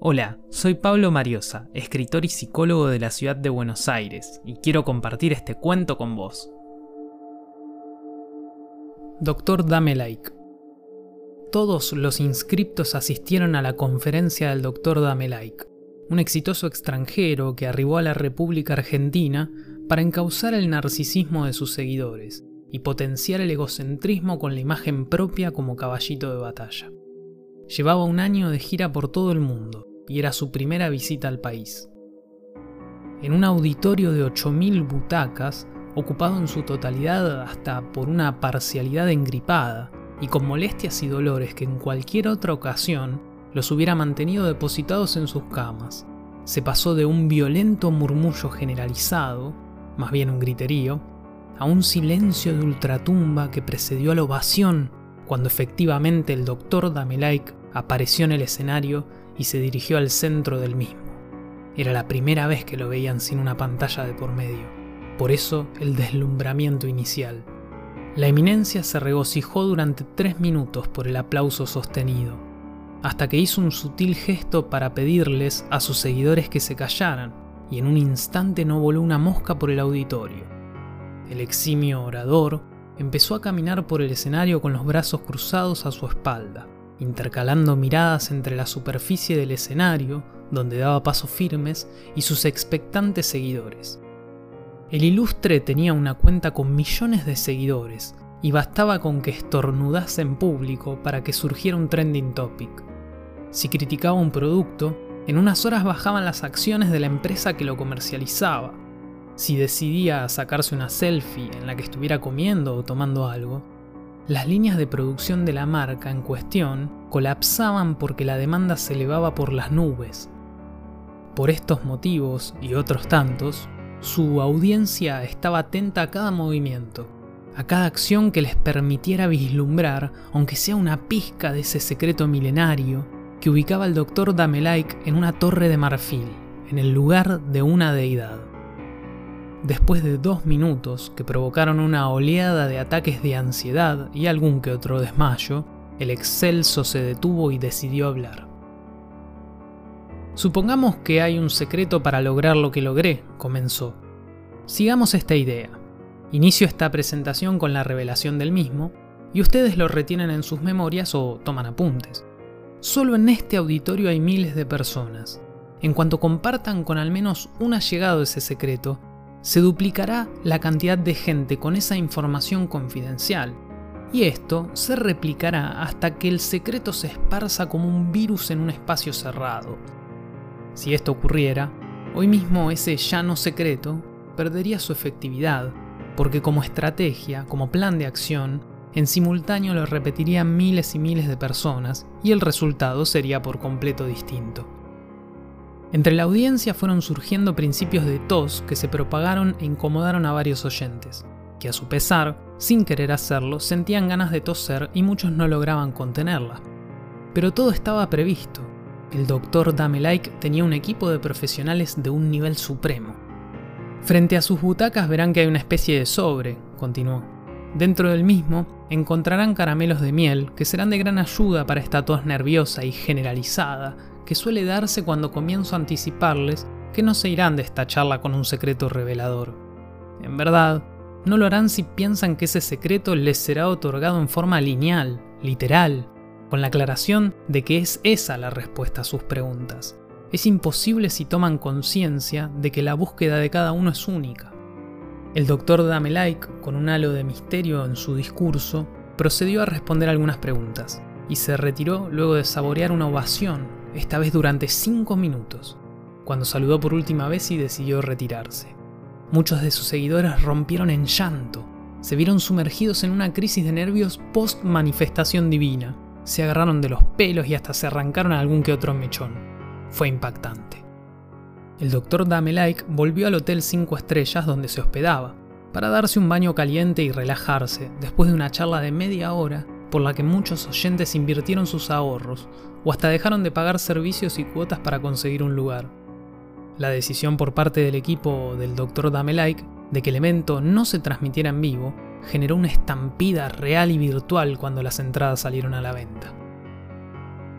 Hola, soy Pablo Mariosa, escritor y psicólogo de la ciudad de Buenos Aires, y quiero compartir este cuento con vos. Doctor Dame Like. Todos los inscriptos asistieron a la conferencia del Dr. Dame Like, un exitoso extranjero que arribó a la República Argentina para encauzar el narcisismo de sus seguidores y potenciar el egocentrismo con la imagen propia como caballito de batalla. Llevaba un año de gira por todo el mundo y era su primera visita al país. En un auditorio de 8.000 butacas, ocupado en su totalidad hasta por una parcialidad engripada y con molestias y dolores que en cualquier otra ocasión los hubiera mantenido depositados en sus camas, se pasó de un violento murmullo generalizado, más bien un griterío, a un silencio de ultratumba que precedió a la ovación cuando efectivamente el doctor Damelaik apareció en el escenario y se dirigió al centro del mismo. Era la primera vez que lo veían sin una pantalla de por medio, por eso el deslumbramiento inicial. La eminencia se regocijó durante tres minutos por el aplauso sostenido, hasta que hizo un sutil gesto para pedirles a sus seguidores que se callaran, y en un instante no voló una mosca por el auditorio. El eximio orador empezó a caminar por el escenario con los brazos cruzados a su espalda, intercalando miradas entre la superficie del escenario, donde daba pasos firmes, y sus expectantes seguidores. El ilustre tenía una cuenta con millones de seguidores, y bastaba con que estornudase en público para que surgiera un trending topic. Si criticaba un producto, en unas horas bajaban las acciones de la empresa que lo comercializaba. Si decidía sacarse una selfie en la que estuviera comiendo o tomando algo, las líneas de producción de la marca en cuestión colapsaban porque la demanda se elevaba por las nubes. Por estos motivos y otros tantos, su audiencia estaba atenta a cada movimiento, a cada acción que les permitiera vislumbrar, aunque sea una pizca de ese secreto milenario que ubicaba al doctor Damelaik en una torre de marfil, en el lugar de una deidad. Después de dos minutos que provocaron una oleada de ataques de ansiedad y algún que otro desmayo, el excelso se detuvo y decidió hablar. Supongamos que hay un secreto para lograr lo que logré, comenzó. Sigamos esta idea. Inicio esta presentación con la revelación del mismo, y ustedes lo retienen en sus memorias o toman apuntes. Solo en este auditorio hay miles de personas. En cuanto compartan con al menos un allegado ese secreto, se duplicará la cantidad de gente con esa información confidencial, y esto se replicará hasta que el secreto se esparza como un virus en un espacio cerrado. Si esto ocurriera, hoy mismo ese ya no secreto perdería su efectividad, porque como estrategia, como plan de acción, en simultáneo lo repetirían miles y miles de personas y el resultado sería por completo distinto. Entre la audiencia fueron surgiendo principios de tos que se propagaron e incomodaron a varios oyentes, que a su pesar, sin querer hacerlo, sentían ganas de toser y muchos no lograban contenerla. Pero todo estaba previsto. El doctor Damelike tenía un equipo de profesionales de un nivel supremo. Frente a sus butacas verán que hay una especie de sobre, continuó. Dentro del mismo encontrarán caramelos de miel que serán de gran ayuda para esta tos nerviosa y generalizada que suele darse cuando comienzo a anticiparles que no se irán de esta charla con un secreto revelador. En verdad, no lo harán si piensan que ese secreto les será otorgado en forma lineal, literal, con la aclaración de que es esa la respuesta a sus preguntas. Es imposible si toman conciencia de que la búsqueda de cada uno es única. El doctor Damelaik, con un halo de misterio en su discurso, procedió a responder algunas preguntas y se retiró luego de saborear una ovación esta vez durante cinco minutos, cuando saludó por última vez y decidió retirarse. Muchos de sus seguidores rompieron en llanto, se vieron sumergidos en una crisis de nervios post manifestación divina, se agarraron de los pelos y hasta se arrancaron algún que otro mechón. Fue impactante. El doctor Damelaik volvió al hotel 5 estrellas donde se hospedaba, para darse un baño caliente y relajarse después de una charla de media hora por la que muchos oyentes invirtieron sus ahorros o hasta dejaron de pagar servicios y cuotas para conseguir un lugar. La decisión por parte del equipo del Dr. Damelike de que el evento no se transmitiera en vivo generó una estampida real y virtual cuando las entradas salieron a la venta.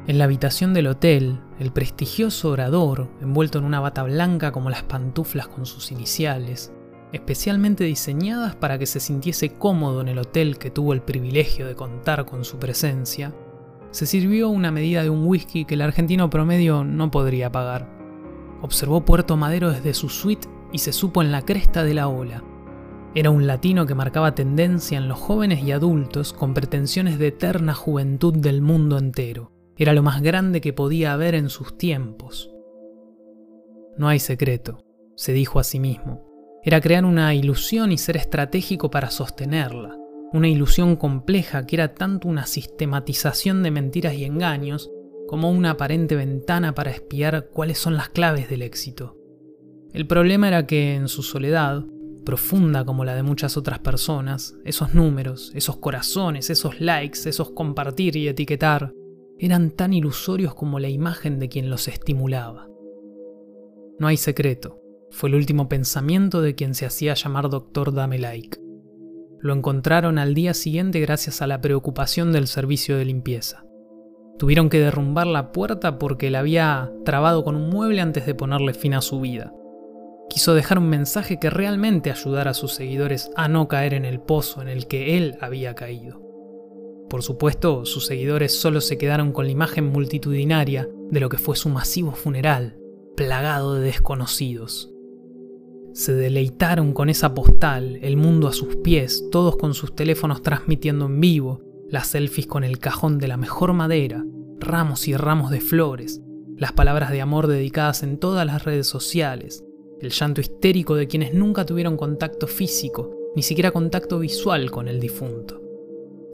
En la habitación del hotel, el prestigioso orador, envuelto en una bata blanca como las pantuflas con sus iniciales, especialmente diseñadas para que se sintiese cómodo en el hotel que tuvo el privilegio de contar con su presencia, se sirvió una medida de un whisky que el argentino promedio no podría pagar. Observó Puerto Madero desde su suite y se supo en la cresta de la ola. Era un latino que marcaba tendencia en los jóvenes y adultos con pretensiones de eterna juventud del mundo entero. Era lo más grande que podía haber en sus tiempos. No hay secreto, se dijo a sí mismo. Era crear una ilusión y ser estratégico para sostenerla. Una ilusión compleja que era tanto una sistematización de mentiras y engaños como una aparente ventana para espiar cuáles son las claves del éxito. El problema era que en su soledad, profunda como la de muchas otras personas, esos números, esos corazones, esos likes, esos compartir y etiquetar, eran tan ilusorios como la imagen de quien los estimulaba. No hay secreto, fue el último pensamiento de quien se hacía llamar Dr. Damelike. Lo encontraron al día siguiente gracias a la preocupación del servicio de limpieza. Tuvieron que derrumbar la puerta porque la había trabado con un mueble antes de ponerle fin a su vida. Quiso dejar un mensaje que realmente ayudara a sus seguidores a no caer en el pozo en el que él había caído. Por supuesto, sus seguidores solo se quedaron con la imagen multitudinaria de lo que fue su masivo funeral, plagado de desconocidos. Se deleitaron con esa postal, el mundo a sus pies, todos con sus teléfonos transmitiendo en vivo, las selfies con el cajón de la mejor madera, ramos y ramos de flores, las palabras de amor dedicadas en todas las redes sociales, el llanto histérico de quienes nunca tuvieron contacto físico, ni siquiera contacto visual con el difunto.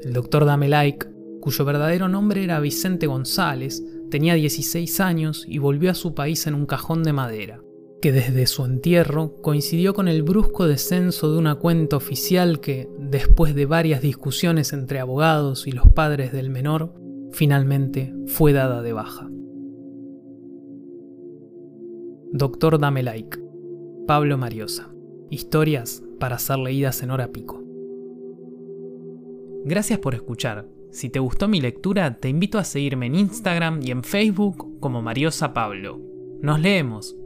El doctor Damelike, cuyo verdadero nombre era Vicente González, tenía 16 años y volvió a su país en un cajón de madera que desde su entierro coincidió con el brusco descenso de una cuenta oficial que, después de varias discusiones entre abogados y los padres del menor, finalmente fue dada de baja. Doctor Damelike, Pablo Mariosa. Historias para ser leídas en hora pico. Gracias por escuchar. Si te gustó mi lectura, te invito a seguirme en Instagram y en Facebook como Mariosa Pablo. Nos leemos.